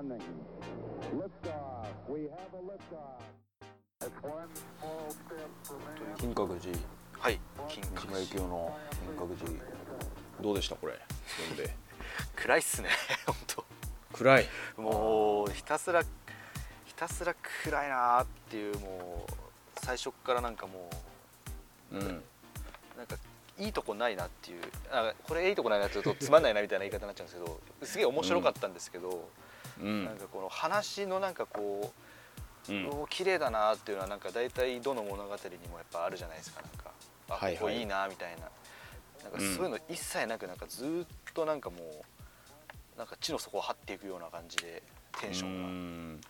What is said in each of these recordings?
running. Liftoff. We have a liftoff. It's one small step for man. 金閣寺はい金閣寺の金閣寺どうでしたこれ？読んで 暗いっすね 本暗い当もうひたすらひたすら暗いなーっていうもう最初っからなんかもうんうなんかいいとこないなっていうあこれいいとこないなって言うとつまんないなみたいな言い方になっちゃうんですけどすげえ面白かったんですけど、うん。なんかこの話のなんかこううん。綺麗だなっていうのはなんか大体どの物語にもやっぱあるじゃないですか。なんかあはいはい。ここいいなみたいな。なんかそういうの一切なくなんかずーっとなんかもうなんか地の底を張っていくような感じでテンションが。うん。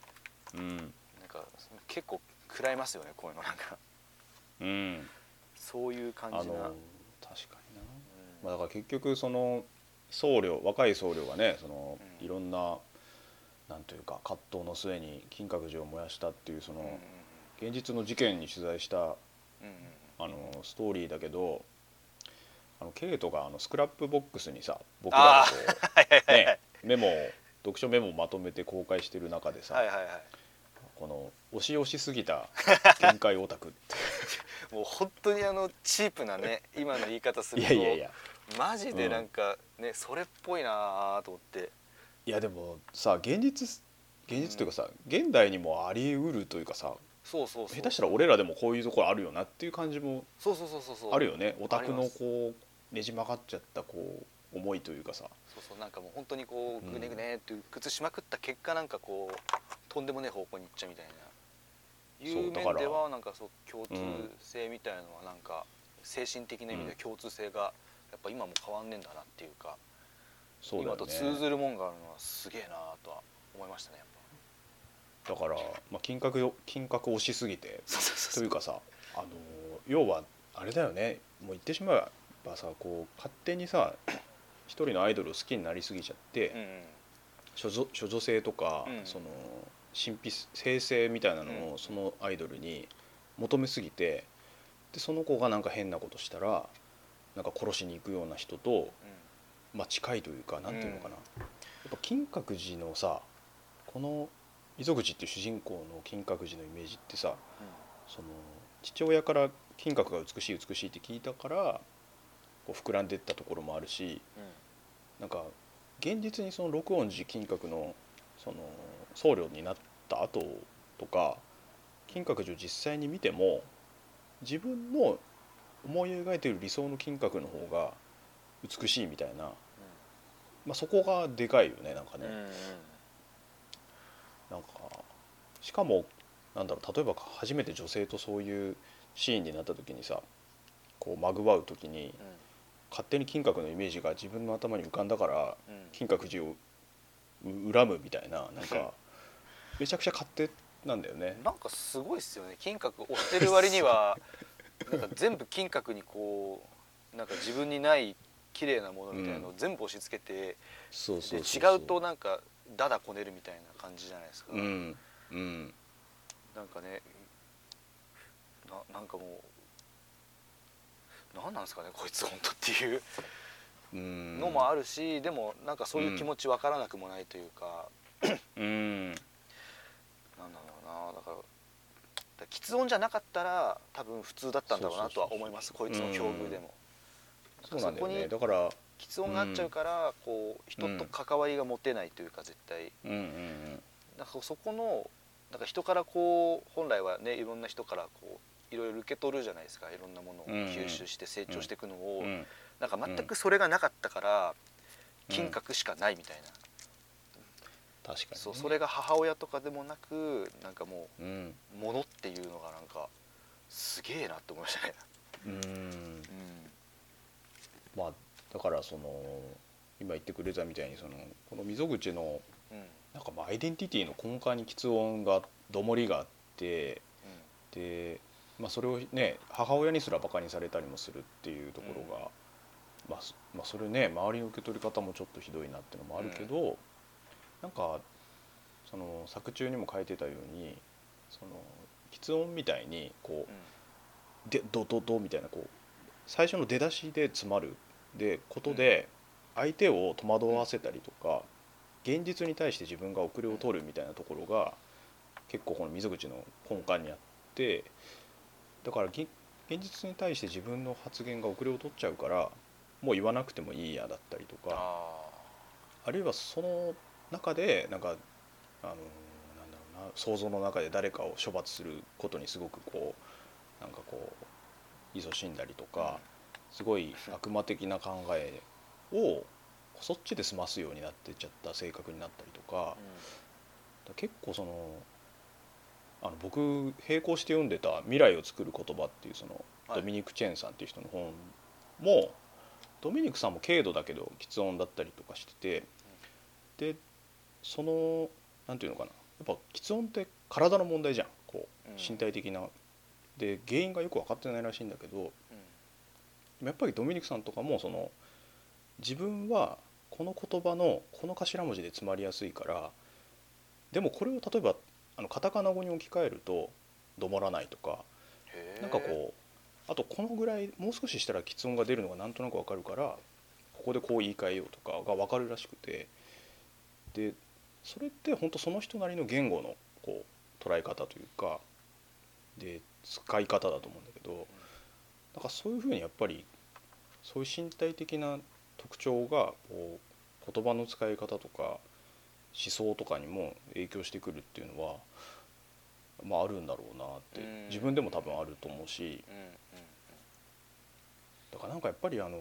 うん。なんか結構食らいますよねこういうの。なんか。うん。そういう感じな、確かにな、まあ、だから結局その僧侶若い僧侶がねそのうん。いろんななんというか葛藤の末に金閣寺を燃やしたっていうその現実の事件に取材したあのストーリーだけどあのケイトがあの Scrapbox にさ僕あらのねメモを読書メモをまとめて公開してる中でさ、はいはいはい。この押し押しすぎた 限界オタクって。もう本当にあのチープなね 今の言い方するといやいやいや。マジでなんかね、それっぽいなーと思っていやでもさ現実現実というかさ、現代にもあり得るというかさそうそうそう。下手したら俺らでもこういうところあるよなっていう感じもそうそうそうそうそう。あるよね。オタクのこうねじ曲がっちゃったこう思いというかさ。そうそうなんかもう本当にこううん。ぐねぐねっていう靴しまくった結果なんかこうとんでもねえ方向に行っちゃうみたいな。いう面ではなんかそう共通うん性みたいなのはなんか精神的な意味で共通性がやっぱ今も変わんねえんだなっていうかそうだよね。通ずるもんがあるのはすげえなとは思いましたねやっぱ。だから、まあ、金閣よ金閣押しすぎて。というかさあの要はあれだよね。もう言ってしまえばさこう勝手にさ一人のアイドルを好きになりすぎちゃって、うんうん。処女処女性とか、うん。その神秘性性みたいなのうん。をそのアイドルに求めすぎてでその子がなんか変なことしたらなんか殺しに行くような人と、まあ、近いというかなんていうのかな、やっぱ金閣寺のさこの溝口っていう主人公の金閣寺のイメージってさその父親から金閣が美しい美しいって聞いたからこう膨らんでったところもあるしうなんか現実にその六音寺金閣のその僧侶になった後とか金閣寺を実際に見ても自分の思い描いている理想の金閣の方が美しいみたいな、まあ、そこがでかいよねなんかね、うんうん。なんかしかもなんだろう例えば初めて女性とそういうシーンになった時にさこうまぐわう時に勝手に金閣のイメージが自分の頭に浮かんだからうん。うん金閣寺をう恨むみたいななんかめちゃくちゃ勝手なんだよね。なんかすごいっすよね。金閣押してる割にはなんか全部金閣にこうなんか自分にない綺麗なものみたいなのを全部押し付けて、で違うとなんかダダこねるみたいな感じじゃないですか、うん。うん。なんかねななんかもう何なんですかねこいつ本当っていううん。のもあるし、でもなんかそういう気持ち分からなくもないというか、うん。なんだろうな。だからだから喫音じゃなかったら多分普通だったんだろうなとは思います。こいつの境遇でも。そうなんだよね。そこにだから喫音があっちゃうから、こう人と関わりが持てないというか絶対。うんうんなんかそこのなんか人からこう本来はねいろんな人からこういろいろ受け取るじゃないですか。いろんなものを吸収して成長していくのを、なんか全くそれがなかったから、うん。金閣しかないみたいな、確かにね。そうそれが母親とかでもなくなんかもうん。う物っていうのがなんかすげえなって思いましたね。うん。うんまあだからその今言ってくれたみたいにそのこの溝口のうん。なんかまあアイデンティティの根幹に喫音がどもりがあってで、まあ、それをね母親にすらバカにされたりもするっていうところが、まあそまあ、それね周りの受け取り方もちょっとひどいなっていうのもあるけど、なんかその作中にも書いてたようにその喫音みたいにこうでドドドみたいなこう最初の出だしで詰まるでことで相手を戸惑わせたりとか現実に対して自分が遅れを取るみたいなところが結構この溝口の根幹にあってだからぎ現実に対して自分の発言が遅れを取っちゃうからもう言わなくてもいいやだったりとかああるいはその中でなんかあのなんだろうな想像の中で誰かを処罰することにすごくこうなんかこう勤しんだりとかすごい悪魔的な考えをそっちで済ますようになってっちゃった性格になったりとか。結構そのあの僕並行して読んでた「未来を作る言葉」っていうそのはい。ドミニク・チェンさんっていう人の本もドミニクさんも軽度だけど喫音だったりとかしててでそのなんていうのかな。やっぱ喫音って体の問題じゃん。こううん。身体的な。で原因がよく分かってないらしいんだけどやっぱりドミニクさんとかもその自分はこの言葉のこの頭文字で詰まりやすいからでもこれを例えばあのカタカナ語に置き換えると「どもらない」とかなんかこうあとこのぐらいもう少ししたら喫音が出るのがなんとなく分かるからここでこう言い換えようとかが分かるらしくてでそれって本当その人なりの言語のこう捉え方というかで使い方だと思うんだけどなんかそういうふうにやっぱりそういう身体的な特徴がこう言葉の使い方とか思想とかにも影響してくるっていうのは、まあ、あるんだろうなってうん。自分でも多分あると思うし。だからなんかやっぱりあの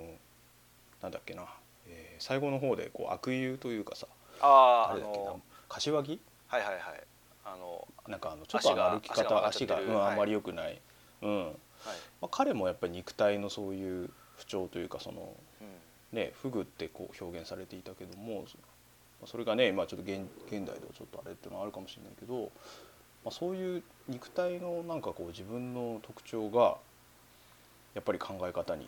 なんだっけな、えー最後の方でこう悪友というかさあああ誰だっけなの柏木？はいはいはい。あのなんかあのちょっと歩き方足がうん、はいあんまり良くない、うん。はい。まあ、彼もやっぱり肉体のそういう不調というかそのうん。ねフグってこう表現されていたけどもまあそれがね今ちょっと現現代ではちょっとあれっていうのはあるかもしれないけど、まあ、そういう肉体のなんかこう自分の特徴がやっぱり考え方に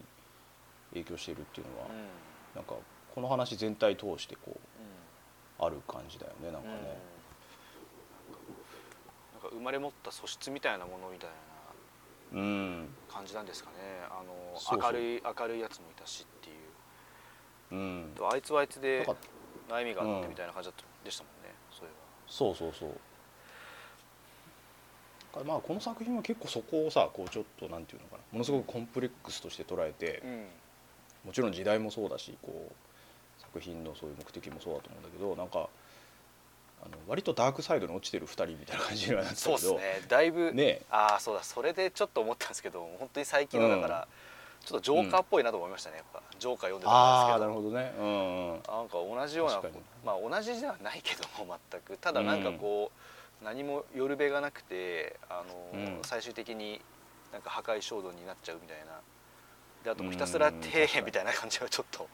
影響しているっていうのは、うん。なんかこの話全体通してこううん。ある感じだよねなんかね。なんか生まれ持った素質みたいなものみたいうん、な感じなんですかね。あの明るい明るいやつもいたしっていう。うん、とあいつはあいつで悩みがあっうんてみたいな感じだったでしたもんねそういそうそうまあこの作品は結構そこをさこうちょっとなんていうのかな。ものすごくコンプレックスとして捉えてうん。もちろん時代もそうだしこう作品のそういう目的もそうだと思うんだけどなんかあの割とダークサイドに落ちてる2人みたいな感じにはなってたそうけどですね。だいぶねああそうだ。それでちょっと思ったんですけど本当に最近のだから、ちょっとジョーカーっぽいなと思いましたねやっぱ。ジョーカー読んでたああなんですけど。るほどね。うんうんなんか同じようなまあ同じではないけども全く。ただなんかこう、何も寄る辺がなくてあの、うん。最終的になんか破壊衝動になっちゃうみたいな。であともうひたすらうん底辺みたいな感じはちょっと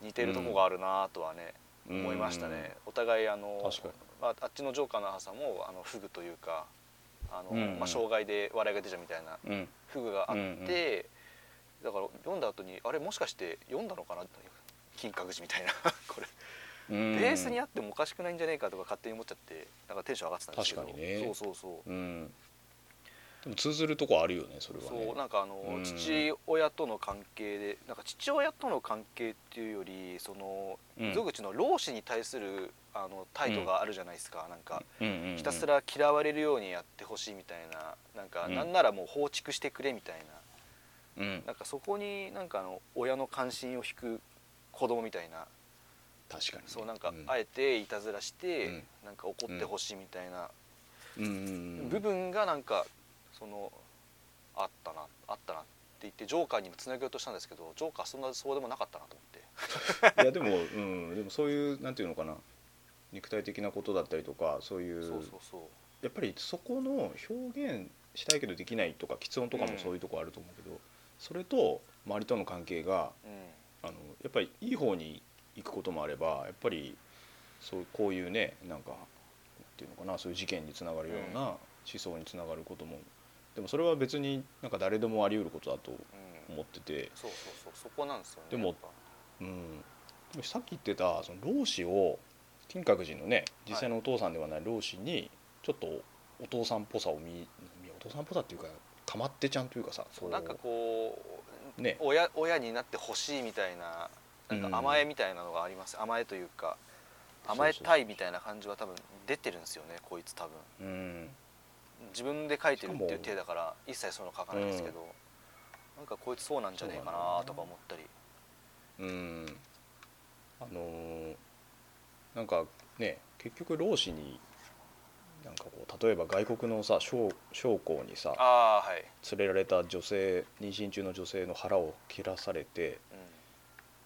似てるとこがあるなとはね、思いましたね、お互いあのまあ、あっちのジョーカーの母さんもあのフグというかあの、うんうん。まあ、障害で笑いが出ちゃうみたいなうん。フグがあって、うんうん。だから読んだ後にあれもしかして読んだのかな金閣寺みたいな これ。うん。ベースにあってもおかしくないんじゃねえかとか勝手に思っちゃってなんかテンション上がってたんですけど。確かにね。そうそうそう、うんでも通ずるとこあるよねそれはね。そうなんかあの、うん。父親との関係でなんか父親との関係っていうよりそのうん。溝口の老子に対するあの態度があるじゃないですか、なんか。うんうんうんひたすら嫌われるようにやってほしいみたいななんか、うん。なんならもう放逐してくれみたいな。うん。なんかそこになんかあの親の関心を引く子供みたいな。確かにね。そうなんかうん。あえていたずらして、うん。なんか怒ってほしいみたいな。うんうんうん。部分がなんかそのあったなあったなって言ってジョーカーにもつなげようとしたんですけどジョーカーそんなそうでもなかったなと思って。いやでも、うん、でもそういうなんていうのかな。肉体的なことだったりとかそういうそうそうそう。やっぱりそこの表現したいけどできないとか喫音とかもそういうとこあると思うけど、それと周りとの関係がうん。あのやっぱりいい方に行くこともあればやっぱりそうこういうねなんかなんていうのかなそういう事件につながるようなうん。思想につながることもでもそれは別になんか誰でもあり得ることだとうん。思ってて、そうそうそう。そこなんですよねでもうん、さっき言ってたその老子を金閣寺のね実際のお父さんではない老子にちょっとお父さんっぽさを見見お父さんっぽさっていうかかまってちゃんというかさそうなんかこう、ね。親親になってほしいみたいななんうん。か甘えみたいなのがあります、甘えというか甘えたいみたいな感じは多分出てるんですよねこいつ多分。うん自分で書いてるっていうしかも。体だから一切そういうの書かないんですけど、なんかこいつそうなんじゃねえかなとか思ったり。うん。あのーなんかね結局老子になんかこう例えば外国のさ将将校にさはい、連れられた女性妊娠中の女性の腹を切らされて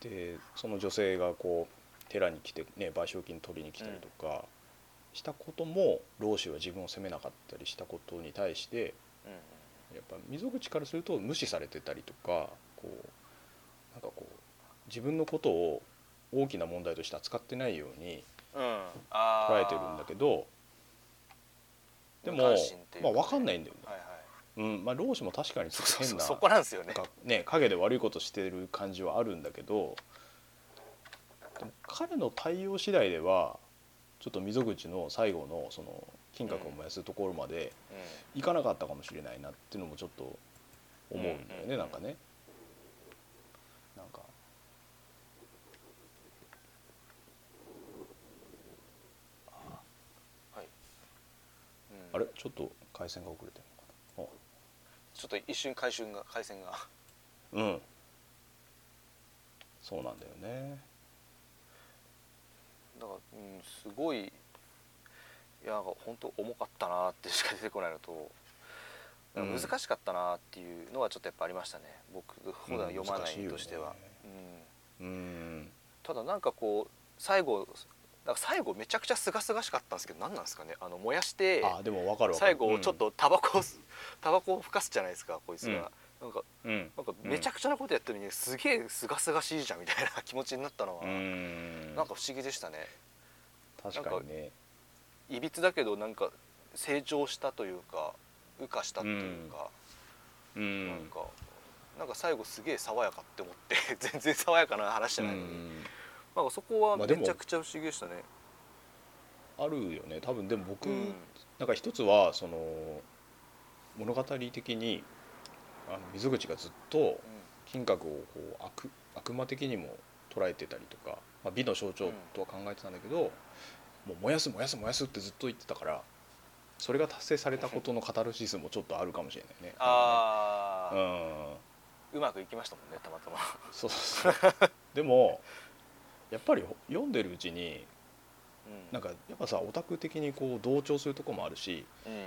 うでその女性がこう寺に来て、ね、賠償金取りに来たりとかしたことも老子は自分を責めなかったりしたことに対してやっぱ溝口からすると無視されてたりとかこうなんかこう自分のことを大きな問題として扱ってないように捉えてるんだけどでもまあ分かんないんだよね。うんまあ、老子も確かに変なそこなんですよね。ね陰で悪いことしてる感じはあるんだけど彼の対応次第ではちょっと溝口の最後のその金閣を燃やすところまでういかなかったかもしれないなっていうのもちょっと思うんだよね、うんなんかね。なんか。あれ？ちょっと回線が遅れてるのかちょっと一瞬回春が回線が。なうん。そうなんだよねだから、うん、すごいいや本当重かったなってしか出てこないのと難しかったなっていうのはちょっとやっぱありましたね。僕普段読まない身としては、うんうん。ただなんかこう最後なんか最後めちゃくちゃ清々しかったんですけど何なんですかね？あの燃やしてあでも分かる分かる。最後ちょっとタバコをタバコをふかすじゃないですかこいつが、なんかうん、うんなん。かめちゃくちゃなことやってるのにすげえ清々しいじゃんみたいな 気持ちになったのは、うん。なんか不思議でしたね。確かにね。いびつだけどなんか成長したというか羽化したっていうか、うん。なんかなんか最後すげえ爽やかって思って 全然爽やかな話じゃないのに、うんなんかそこはめちゃくちゃ不思議でしたね、あるよね多分。でも僕、うん。なんか一つはその物語的にあの溝口がずっと金閣をこう悪悪魔的にも捉えてたりとか、まあ、美の象徴とは考えてたんだけど、もう燃やす燃やす燃やすってずっと言ってたからそれが達成されたことのカタルシスもちょっとあるかもしれないね。ああ、うん。うまくいきましたもんねたまたま。そうそうそう。でもやっぱり読んでるうちになんかやっぱさオタク的にこう同調するとこもあるしうんうん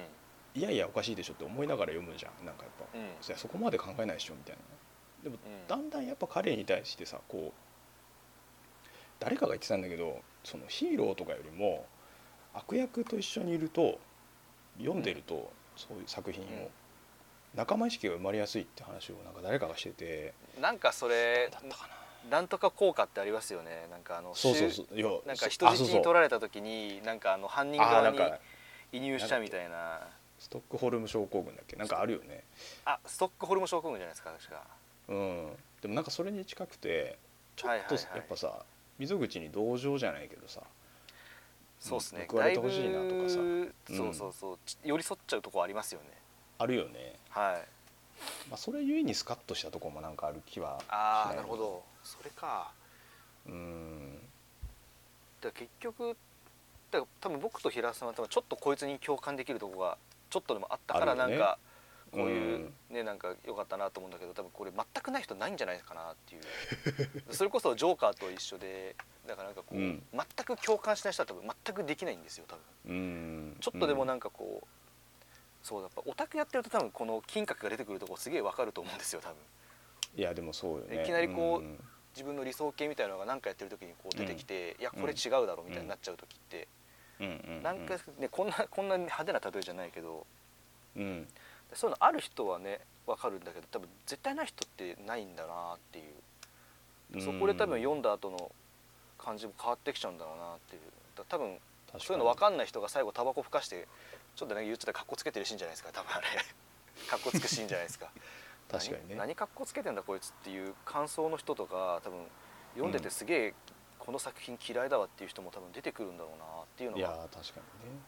いやいやおかしいでしょって思いながら読むじゃん。なんかやっぱ、うん。そこまで考えないでしょみたいな。でもうん。だんだんやっぱ彼に対してさこう誰かが言ってたんだけどそのヒーローとかよりも悪役と一緒にいると読んでるとそういう作品を、うん。仲間意識が生まれやすいって話をなんか誰かがしててなんかそれだったかな。なんとか効果ってありますよね。なんかあのそうそうそう。なんかそ人質に取あられた時になんかあの犯人側に移入したみたいなストックホルム症候群だっけ？なんかあるよね。あストックホルム症候群じゃないですか確か。うん。でもなんかそれに近くてちょっとはい。はいはいやっぱさ溝口に同情じゃないけどさそうですね。報われてほしいなとかさ。うん。そうそうそう。ち寄り添っちゃうとこありますよね。あるよね、はい。まあ、それゆえにスカッとしたところもなんかある気はしああなるほど。それか。うん。だ結局だ多分僕と平田さんは多分ちょっとこいつに共感できるとこがちょっとでもあったからなんかこういうねなんか良かったなと思うんだけど多分これ全くない人ないんじゃないかなっていう。それこそジョーカーと一緒でだからなんかこう、うん。全く共感しない人は多分全くできないんですよ多分。うん。ちょっとでもなんかこう、そうやっぱオタクやってると多分この金閣が出てくるとこすげえわかると思うんですよ多分。いやでもそうよね。いきなりこううん。自分の理想形みたいなのが何かやってる時にこう出てきて、いやこれ違うだろうみたいになっちゃう時って、うんうんなんかねこんなこんな派手な例えじゃないけど。うん。そういうのある人はね分かるんだけど多分絶対ない人ってないんだなっていう、うんそこで多分読んだ後の感じも変わってきちゃうんだろうなっていう。だ多分そういうの分かんない人が最後タバコふかしてちょっとね言っちゃったらかっこつけてるシーンじゃないですか多分あれ。かっこつくシーンじゃないですか。確かにね。何何かっこつけてんだこいつっていう感想の人とか多分読んでてすげえこの作品嫌いだわっていう人も多分出てくるんだろうなっていうのいやが確か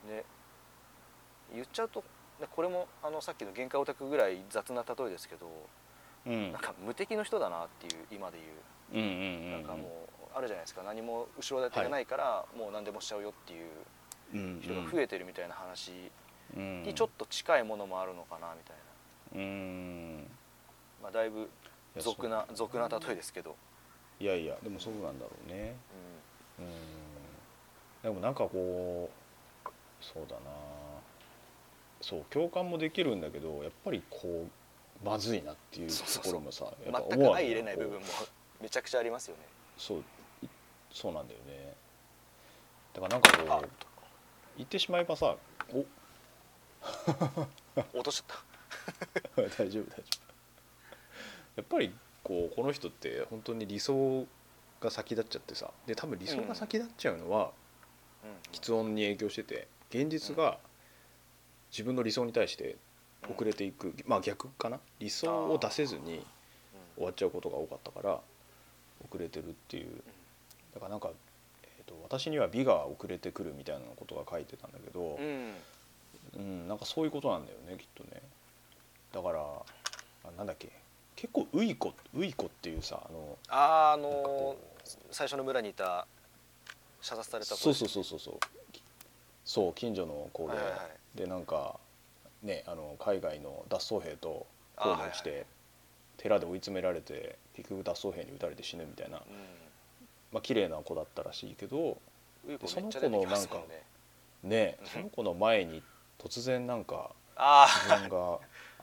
にね。ね言っちゃうとねこれもあのさっきの限界オタクぐらい雑な例えですけどうん。なんか無敵の人だなっていう今で言う。うんうんうんなんかもうあるじゃないですか。何も後ろ盾がないからもう何でもしちゃうよっていううん人が増えてるみたいな話うん。にちょっと近いものもあるのかなみたいな、うん。まあ、だいぶ俗な俗な例えですけど、いやいやでもそうなんだろうね。ううん。でもなんかこうそうだな。そう共感もできるんだけどやっぱりこうまずいなっていうところもさん、やっぱ全く相入れない部分もめちゃくちゃありますよね。そういそうなんだよね。だからなんかこあ。う言ってしまえばさお。落としちゃっ 大丈夫大丈夫。やっぱりこうこの人って本当に理想が先立っちゃってさ。で多分理想が先立っちゃうのは、た、うん。喫音に影響してて現実が自分の理想に対して遅れていく、まあ逆かな。理想を出せずに終わっちゃうことが多かったから遅れてるっていう。だからなんか、えー、と私には美が遅れてくるみたいなことが書いてたんだけどう、ん。うん、なんかそういうことなんだよねきっとね。だからあなんだっけ結構ウイコウイコっていうさあのあーあのこー最初の村にいた射殺された子。そうそうそうそうそう。そう近所の子で、はいはいはい。でなんかねあの海外の脱走兵とあー討論して、寺で追い詰められて結局脱走兵に撃たれて死ぬみたいな。うまあ綺麗な子だったらしいけどんウイコそのめっちゃ出てきますもん子のね。うんねその子の前に突然なんかあ自分が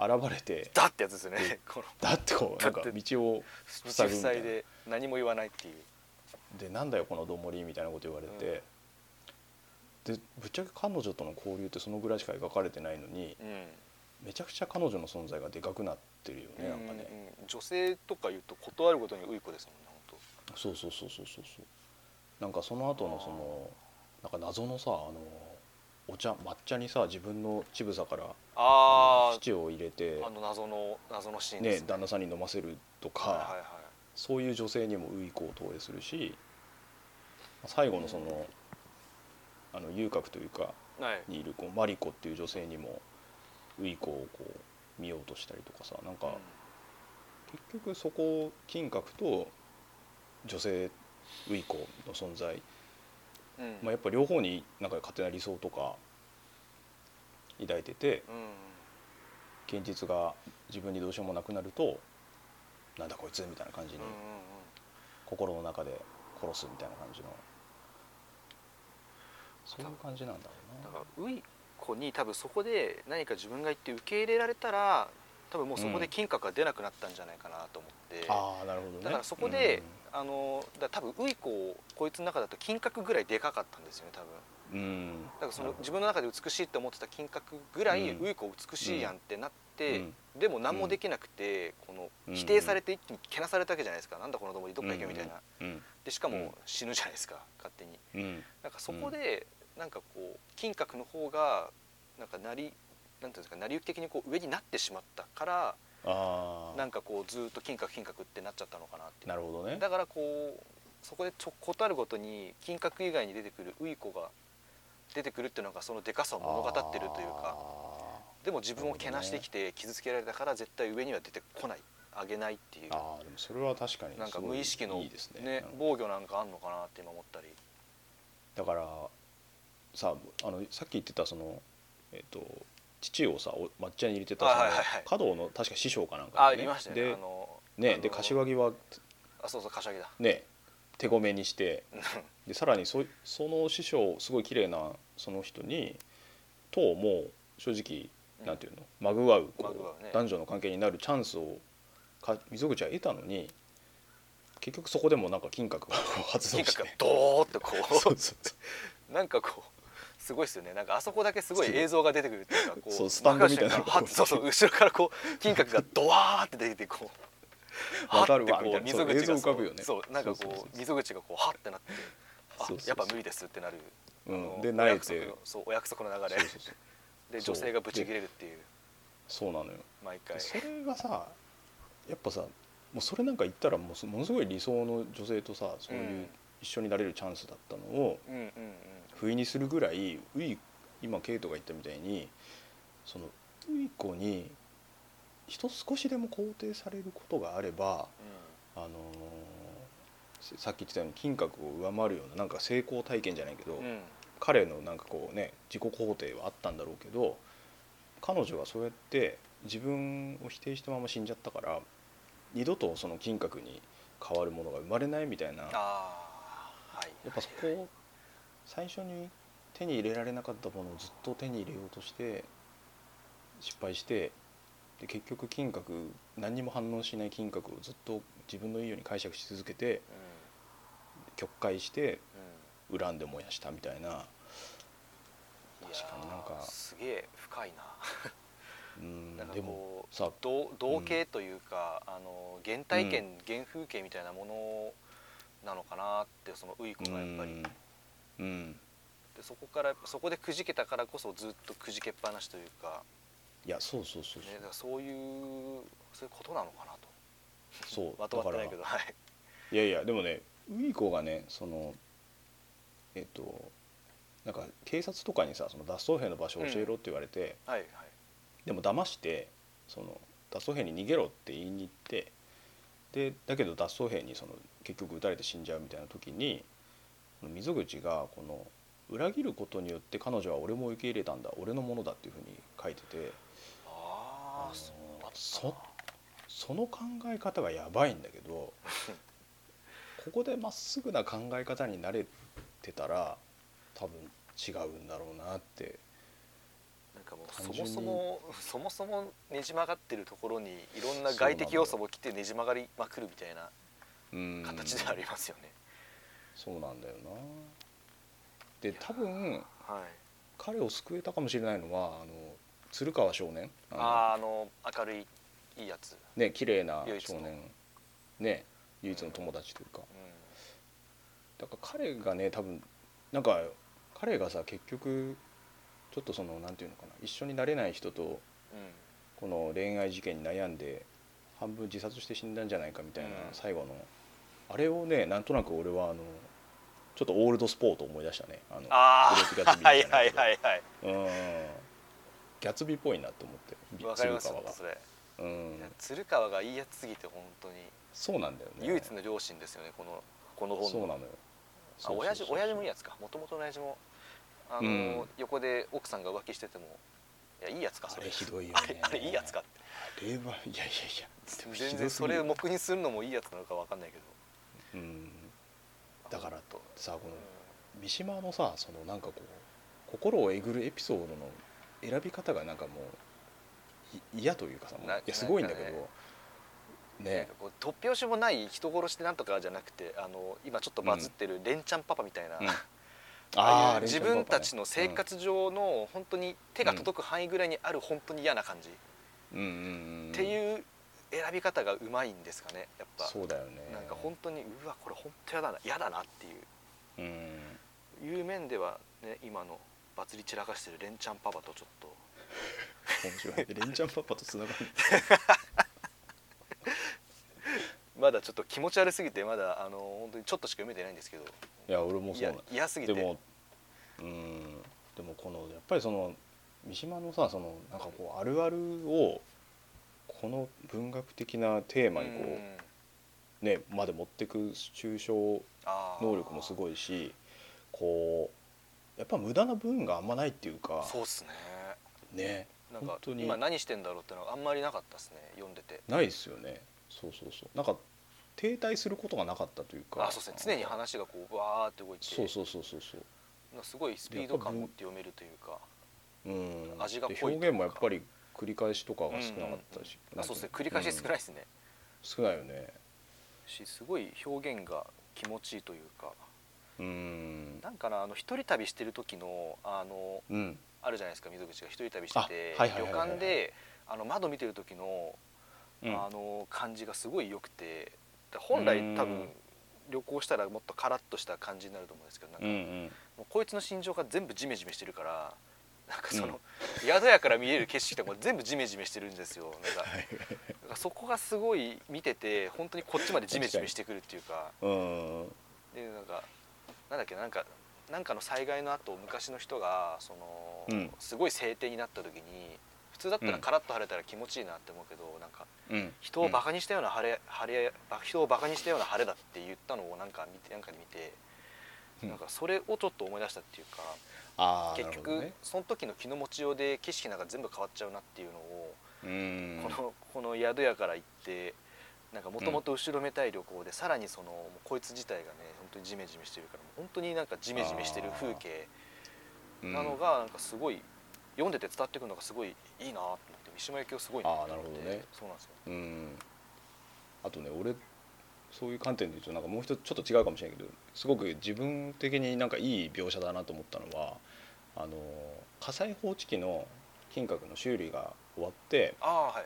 現れてあだってやつですよねだってこうなんか道を道塞ぐみたいで何も言わないっていう。でなんだよこのどもりみたいなこと言われて、でぶっちゃけ彼女との交流ってそのぐらいしか描かれてないのにうん。めちゃくちゃ彼女の存在がでかくなってるよね、なんかねうん。うん女性とか言うと断るごとにウイコですもんね本そうそうそうそうそうそう。なんかその後のそのなんか謎のさあのお茶抹茶にさ自分の乳房から当あ乳を入れてああの謎の謎のシーンですね。旦那さんに飲ませるとか、はいはいはい。そういう女性にもウイコを投影するし最後のそのあの遊郭というかはい。にいるこうマリコっていう女性にもウイコをこう見ようとしたりとかさなんか結局そこ金閣と女性ウイコの存在、うんうんまあ、やっぱ両方になんか勝手な理想とか抱いててうん。現実が自分にどうしようもなくなるとなんだこいつみたいな感じにうんうん心の中で殺すみたいな感じのそういう感じなんだろだうな。からウイコに多分そこで何か自分が言って受け入れられたら多分もうそこで金閣が出なくなったんじゃないかなと思って、ああなるほどね。だからそこで、あのだ多分ウイコこいつの中だと金閣ぐらいでかかったんですよね多分。うん、うん、だからその自分の中で美しいって思ってた金閣ぐらいうん。ウイコ美しいやんってなって、うん。でも何もできなくてこのうん。否定されて一気にけなされたわけじゃないですか、なんだこのどもりどっか行けみたいな、うん。でしかうん。も死ぬじゃないですか勝手に。うん。なんかそこでなんかこう金閣の方がなんかなりなんていうんですか成り行き的にこう上になってしまったからああなんかこうずっと金閣金閣ってなっちゃったのかなってなるほどね。だからこうそこでちょことあるごとに金閣以外に出てくるウイコが出てくるっていうのがそのでかさを物語ってるというかでも自分をけなしてきて傷つけられたから絶対上には出てこない。あげないっていう。あでもそれは確かになんか無意識のいいですね。防御なんかあんのかなって今思ったり。だからさあのさっき言ってたそのえっ、と父をさお抹茶に入れてたそのはいはいはい。華道の確か師匠かなんかあでね。いましたよね。でねあので柏木はあそうそう柏木だ。ね手ごめにしてうん。でさらにそその師匠すごい綺麗なその人にともう正直なんていうのまぐわうこまぐわうね。う男女の関係になるチャンスをか溝口は得たのに結局そこでもなんか金閣が発動して。金閣がドーってこ そうそうそう。なんかこうすごいですよね。なんかあそこだけすごい映像が出てくるっていうかこうそうスタンドみたいな。そうそう後ろからこう金閣がドワーって出てきてこう わかるわみたいな。溝口がそう映像浮かぶよね。そうなんかこう溝口がこうはってなってあやっぱ無理ですってなる。うん。で泣いてのそうお約束の流れ。そうそうそう。で女性がブチ切れるっていう。そうなのよ。毎回。それがさやっぱさもうそれなんか言ったらもうすものすごい理想の女性とさそういううん。一緒になれるチャンスだったのをうんうんうん不意にするぐらいウイ今ケイトが言ったみたいにそのウイコに人少しでも肯定されることがあればあのーさっき言ってたように金閣を上回るようななんか成功体験じゃないけど、うん。彼のなんかこうね自己肯定はあったんだろうけど彼女はそうやって自分を否定したまま死んじゃったから二度とその金閣に変わるものが生まれないみたいな。はい。ぱそこを最初に手に入れられなかったものをずっと手に入れようとして失敗してで結局金閣何にも反応しない金閣をずっと自分のいいように解釈し続けて曲解してうん。恨んで燃やしたみたいな。確かになんか。ーすげえ深いな。うんなんかでもこうさ同同型というか、あの原体験、原風景みたいなものなのかなってそのウイコがやっぱり、うん。うんでそこからそこでくじけたからこそずっとくじけっぱなしというか,、いやそうそうそうね、だからそういうそういうことなのかなと。そうそうまとまってないけだどはい。いやいやでもねウイコがねそのえっとなんか警察とかにさその脱走兵の場所を教えろって言われて、はいはい。でも騙してその脱走兵に逃げろって言いに行ってでだけど脱走兵にその結局撃たれて死んじゃうみたいな時に溝口がこの裏切ることによって彼女は俺も受け入れたんだ俺のものだっていうふうに書いててあそそその考え方がやばいんだけど ここでまっすぐな考え方に慣れてたら多分違うんだろうなってなんかもうそもそもそもそもねじ曲がってるところにいろんな外的要素も来てねじ曲がりまくるみたいなうん形でありますよね、そうなんだよな。で多分はい。彼を救えたかもしれないのはあの鶴川少年。あのあの明るいいいやつ、ね綺麗な少年。ね唯一の友達というか。うだから彼がね多分なんか彼がさ結局ちょっとそのなんていうのかな一緒になれない人とこの恋愛事件に悩んで半分自殺して死んだんじゃないかみたいなうん。最後の、あれをねなんとなく俺はあのちょっとオールドスポートを思い出したね。あのあグレートギャツビーあはいはいはいはい。うん。ギャツビーっぽいなって思ってビわかりますそれ、うん。鶴川がいいやつすぎて本当に。そうなんだよね。唯一の両親ですよねこのこの本そうなのよ。あ親父親父もいいややつか。もともとの親父もあの、うん。横で奥さんが浮気しててもいやいいやつかあそれ。れひどいよね。あれあれいいやつかって。あれはいやいやいや全然それを黙認するのもいいやつなのかわかんないけど。うんさこのうん三島のさそのなんかこう心をえぐるエピソードの選び方がなんかもうい嫌というかさもういなやすごいんだけどね。こう突拍子もない人殺しでなんとかじゃなくてあの今ちょっとバズってるレンちゃんパパみたいな、うん。ああ自分たちの生活上の本当に手が届く範囲ぐらいにある本当に嫌な感じ、うんうんうん。うんっていう選び方がうまいんですかねやっぱ。そうだよね。なんか本当にうわこれ本当嫌だな嫌だなっていううん。いう面ではね今のバツリ散らかしてるレンちゃんパパとちょっと。面白いレンちゃんパパとつながるまだちょっと気持ち悪すぎてまだあの本当にちょっとしか読めてないんですけど。いや俺もそうな嫌すぎて。でもうん。でもこのやっぱりその三島のさそのなんかこうあるあるをこの文学的なテーマにこうん。うねまで持ってく抽象能力もすごいしこうやっぱ無駄な部分があんまないっていうかそうっすね。ねなんか本当に。今何してんだろうってのがあんまりなかったですね読んでて。ないですよね。そうそうそう。なんか停滞することがなかったというか。あそうですね。常に話がこうわーって動いて。そうそうそうそうそう。すごいスピード感持って読めるというかうん。味が濃い表現もやっぱり繰り返しとかが少なかったし、あそうですね。繰り返し少ないい、ですね、少ないよねしすごい表現が気持ちいいというか。うん。なんかなあの一人旅してる時のあのうん。あるじゃないですか溝口が一人旅しててあはいはいはい旅館であの窓見てる時のうん。あの感じがすごい良くてだ本来うん。多分旅行したらもっとカラッとした感じになると思うんですけどなんかうんうん。もうこいつの心情が全部ジメジメしてるからなんかその、宿屋から見える景色とかも全部ジメジメしてるんですよ。なんかだからそこがすごい見てて本当にこっちまでジメジメしてくるっていうか。うん。でなんかなんだっけなんかなんかの災害の後昔の人がその、うん。すごい晴天になった時に普通だったらうん。カラッと晴れたら気持ちいいなって思うけどなんかうん。人をバカにしたような晴れ晴れば人をバカにしたような晴れだって言ったのをなんか見てなんかで見て、うんなんかそれをちょっと思い出したっていうかああ結局、ね。その時の気の持ちようで景色なんか全部変わっちゃうなっていうのを、うん。このこの宿屋から行ってなんかもともと後ろめたい旅行で、さらにそのこいつ自体がね本当にジメジメしてるから本当になんかジメジメしてる風景うんなのがなんかすごい読んでて伝わってくるのがすごいいいなと思って三島由紀夫すごいなと思ってね。そうなんですよ。うん。あとね俺そういう観点で言うとなんかもう一つちょっと違うかもしれないけどすごく自分的になんかいい描写だなと思ったのはあの火災報知器の金閣の修理が終わってああはい。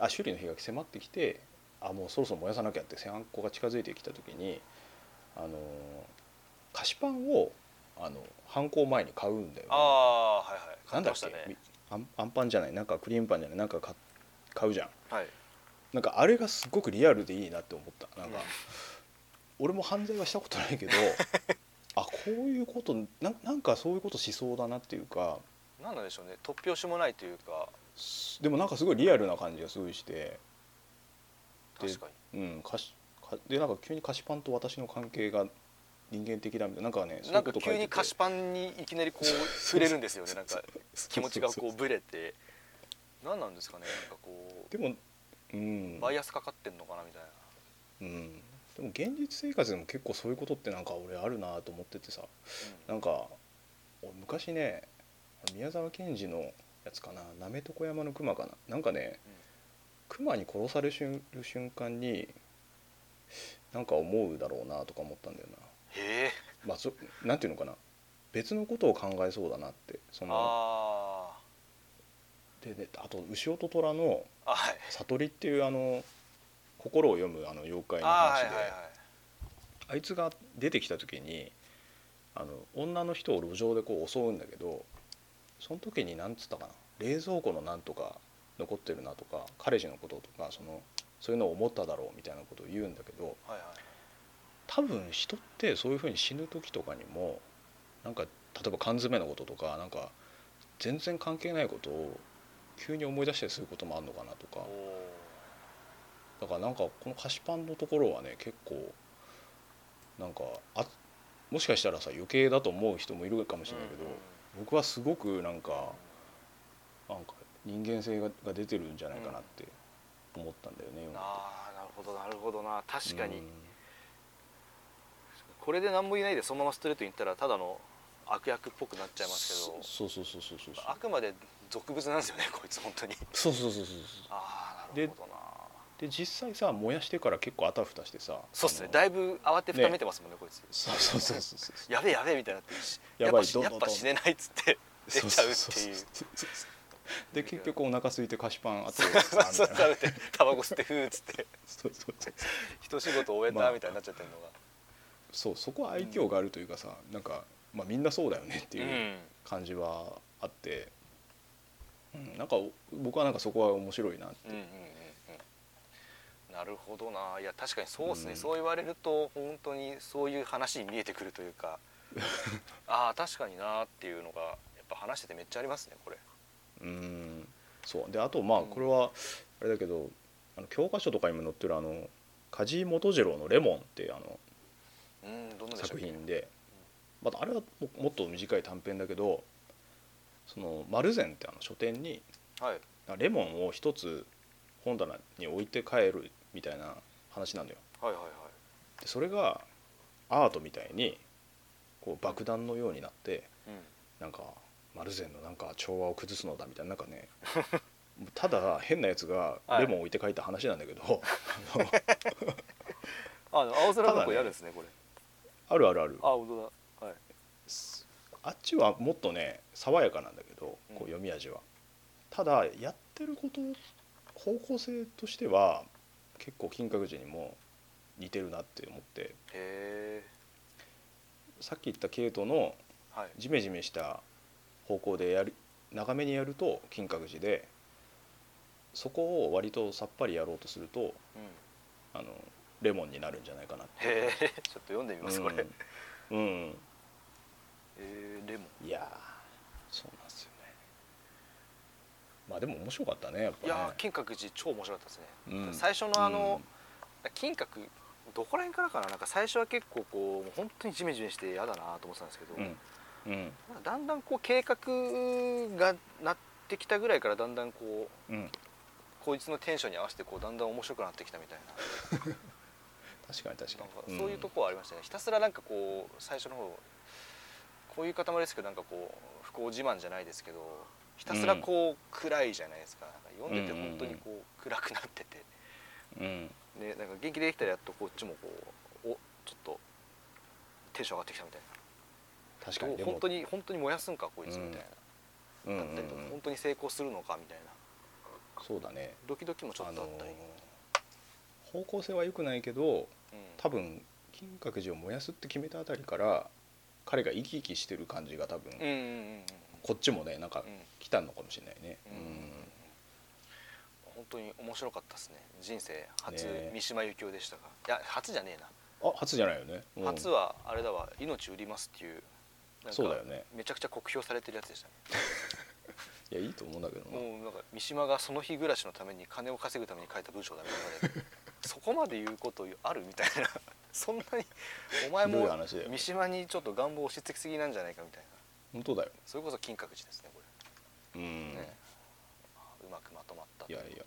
あ修理の日が迫ってきてあもうそろそろ燃やさなきゃって犯行が近づいてきた時にあの菓子パンをあの犯行前に買うんだよね。ああはいはい。なんあんあんパンじゃないなんかクリームパンじゃないなんか買買うじゃん。はいなんかあれがすごくリアルでいいなって思った。なんか、うん。俺も犯罪はしたことないけど あこういうことななんかそういうことしそうだなっていうかなんなんでしょうね。突拍子もないというか。すでもなんかすごいリアルな感じがすごいして。で確かに。うん菓子かでなんか急に菓子パンと私の関係が人間的だみたいななんかねなうんか急に菓子パンにいきなりこう触れるんですよね。なんか気持ちがこうブレて。何なんですかね。なんかこでもうん。うバイアスかかってんのかなみたいな。うん。でも現実生活でも結構そういうことってなんか俺あるなと思っててさ。なんか俺昔ね宮沢賢治のやつかな「なめとこ山の熊」かな。なんかね、熊に殺される瞬間になんか思うだろうなとか思ったんだよな。へえ。まあそなんていうのかな。別のことを考えそうだなってそのあでであと牛音虎の悟りっていうあの心を読むあの妖怪の話で、あいつが出てきた時にあの女の人を路上でこう襲うんだけどその時に何つったかな冷蔵庫のなんとか残ってるなとか彼氏のこととかそのそういうのを思っただろうみたいなことを言うんだけどはいはい。多分人ってそういうふうに死ぬ時とかにもなんか例えば缶詰のこととかなんか全然関係ないことを急に思い出したりすることもあるのかなとか。おだからなんかこの菓子パンのところはね結構なんかあもしかしたらさ余計だと思う人もいるかもしれないけど、僕はすごくなんかなんか人間性がが出てるんじゃないかなって思ったんだよね、今。ああなるほどなるほどな。確かに、うん。これで何も言えないでそのままストレートに言ったらただの悪役っぽくなっちゃいますけど。そうそうそうそうそうそう。あくまで俗物なんですよねこいつ本当に。そうそうそうそうそう。ああなるほどな。で実際さ燃やしてから結構あたふたしてさそうっすね。だいぶ慌てふためてますもんねこいつ。そうそうそうそうそう。やべえやべえみたいになってしやばいやっぱ死ねないっつって出ちゃうっていう。で結局お腹空いて菓子パンあとそうみそうたいな食べてタバコ吸ってふーっつって。そうそうそう一仕事終えまあたみたいになっちゃってるのが、そうそこは愛嬌があるというかさなんか、まあ、みんなそうだよねっていううん。感じはあって、うん、なんか僕はなんかそこは面白いなって、うんうんうんうん。なるほどな。いや確かにそうですね、うん。そう言われると本当にそういう話に見えてくるというか。ああ確かになっていうのがやっぱ話しててめっちゃありますねこれ。うん。そう。であとまあうん。これはあれだけど、あの教科書とかにも載ってるあの梶井元次郎の「レモン」っていうあのうんどんな作品で、またあれはももっと短い短編だけどその丸善ってあの書店にはい。レモンを一つ本棚に置いて帰るみたいな話なんだよ。はいはいはい。でそれがアートみたいにこう爆弾のようになってうん。なんか丸善のなんか調和を崩すのだみたいななんかね ただ変なやつがレモンを置いて書いた話なんだけど、あの青空文ただね庫やるんですねこれ。あるあるある。あ本当だ。はいあっちはもっとね爽やかなんだけどうん。こう読み味は、ただやってること方向性としては結構金閣寺にも似てるなって思って。へえさっき言ったケイトのはい。ジメジメした方向でやる長めにやると金閣寺でそこを割とさっぱりやろうとするとうん。あのレモンになるんじゃないかなって。ちょっと読んでみますこれ、うん、うんえー、レモンいやーそうなんですよね。まあでも面白かったねやっぱね。いやー金閣寺超面白かったですね、うん。最初のあの、金閣どこら辺からかな？なんか最初は結構こうもう本当にジメジメして嫌だなと思ってたんですけど、うん。うん。だんだんこう計画がなってきたぐらいからだんだんこううん。こいつのテンションに合わせてこうだんだん面白くなってきたみたいな。確かに確かに。そういうとこはありましたね、ひたすらなんかこう最初の方こういう塊ですけどなんかこう不幸自慢じゃないですけどひたすらこう暗いじゃないですか。なんか読んでて本当にこう暗くなってて、うんでなんか元気できたらやっとこっちもこうおちょっとテンション上がってきたみたいな。確かに。本当に本当に燃やすんかこいつみたいな、うん。だったりとかうんうん本当に成功するのかみたいな。そうだね。ドキドキもちょっとあったり、方向性は良くないけどうん。多分金閣寺を燃やすって決めたあたりから彼が生き生きしてる感じが多分、うんうんうん。うんこっちもねなんかうん。来たのかもしれないね。うん。本当に面白かったですね。人生初ね三島由紀夫でしたが。いや初じゃねえな。あ初じゃないよね、うん。初はあれだわ命売りますっていうそうだよね。めちゃくちゃ酷評されてるやつでしたね。いやいいと思うんだけどな。もうなんか三島がその日暮らしのために金を稼ぐために書いた文章だみたいな そこまで言うことあるみたいなそんなにお前も三島にちょっと願望を押し付けすぎなんじゃないかみたいな。本当だよ。それこそ金閣寺ですねこうん、れね。うまくまとまったいやいや。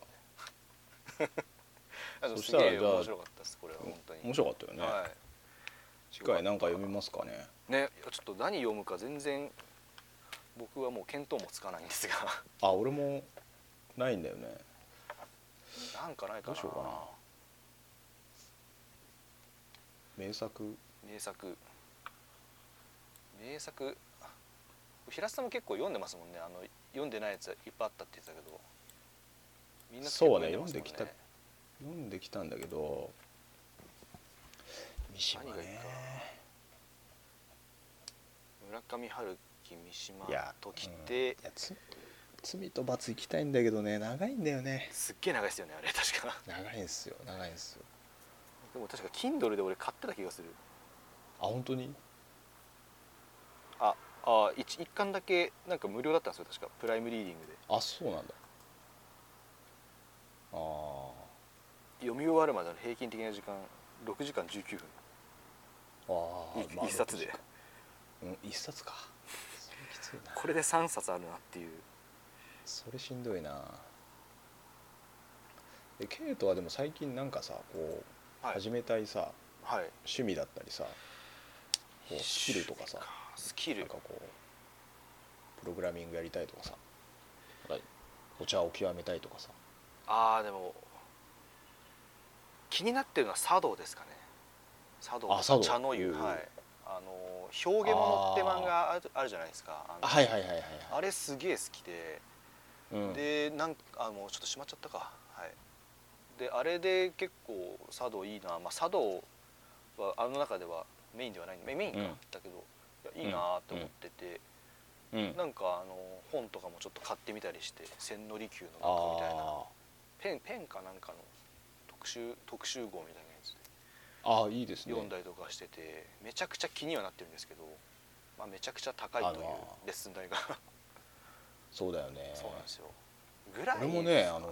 そしたらじゃあ面白かったですこれは本当に。面白かったよね、はい。次回なんか読みますかね。ねちょっと何読むか全然僕はもう見当もつかないんですが。あ俺もないんだよね。なんかないかな。どうしようかな名作？名作。名作。平須さんも結構読んでますもんね。あの読んでないやついっぱいあったって言ってたけど。みんなそうね読んできた読んできたんだけど。三島ね。村上春樹三島時うんって、いやつ罪と罰行きたいんだけどね。長いんだよね。すっげえ長いですよねあれ。確か。長いんすよ長いんすよでも確か Kindle で俺買ってた気がする。あ本当に？ああ一一巻だけなんか無料だったんですよ確か。プライムリーディングで。あそうなんだ。あ読み終わるまでの平均的な時間6時間19分。ーあーいまあ一冊で。うん一冊か。きついな。これで3冊あるなっていう。それしんどいな。でケイトはでも最近なんかさこうはい始めたいさ、はい。趣味だったりさこうスキルとかさスキル。なんかこうプログラミングやりたいとかさなんかお茶を極めたいとかさ。ああでも気になってるのは茶道ですかね。茶道あ茶道。茶の湯。うんはい。あの表現物って漫画あるあるじゃないですか。あはいはいはいはいあれすげえ好きで、うん、でなんかあもうちょっとしまっちゃったか。はいであれで結構茶道いいな。まあ茶道はあの中ではメインではない。メメインか、うんだけどいやいいなと思ってて、うん、なんかあの本とかもちょっと買ってみたりして千利休のなんかみたいな。あペンペンかなんかの特集特集号みたいなやつで。ーあーいいですね。読んだりとかしててめちゃくちゃ気にはなってるんですけど、まあ、めちゃくちゃ高いというレッスン代が。そうだよね。そうなんですよ。ぐらい俺もねあの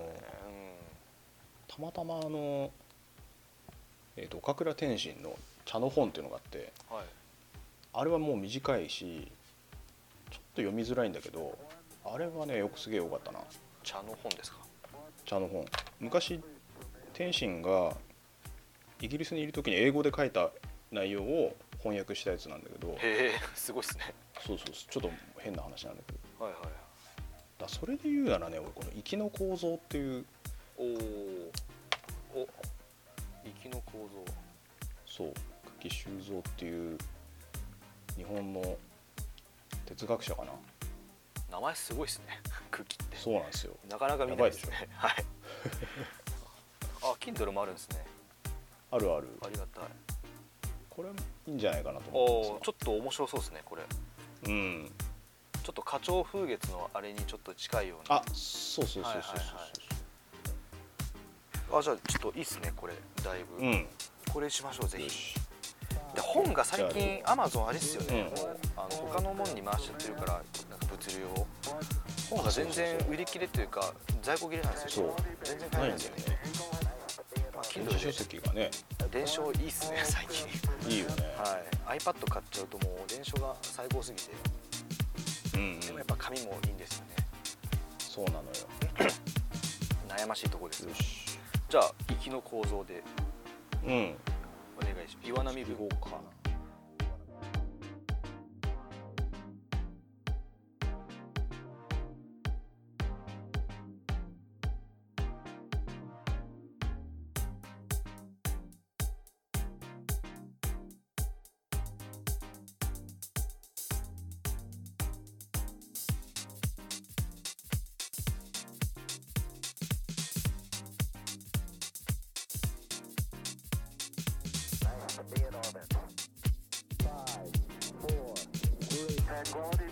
たまたまあの、えー、と岡倉天心の茶の本っていうのがあってうんはい。あれはもう短いしちょっと読みづらいんだけどあれはねよくすげえよかったな。茶の本ですか？茶の本。昔天心がイギリスにいる時に英語で書いた内容を翻訳したやつなんだけどへえすごいっすね。そうそうちょっと変な話なんだけど。はいはいだそれで言うならね俺この「粋の構造」っていう久喜修造っていう日本の哲学者かな。名前すごいっすね。空気って。そうなんですよ。なかなか見ないですね。はい。あ Kindle もあるんですね。あるある。ありがたい。これいいんじゃないかなとお思っちょっと面白そうですねこれ。うん。ちょっと花鳥風月のあれにちょっと近いような。あそうそうそうそうそうはいはいあじゃあちょっといいっすねこれ。だいぶ、うん。これしましょうぜひで本が最近アマゾンあれっすよね、うん。あの他のもんに回しちゃってるからなんか物流を。本が全然売り切れというか在庫切れなんですよ。全然買えなないいんですよね。まあ書籍がね。で電書いいっすね最近。いいよね、はい。iPad 買っちゃうともう電書が最高すぎて。うんうん。でもやっぱ紙もいいんですよね。そうなのよ。悩ましいところですよ。よし。じゃあ行きの構造で。うんお願いします岩波部行こ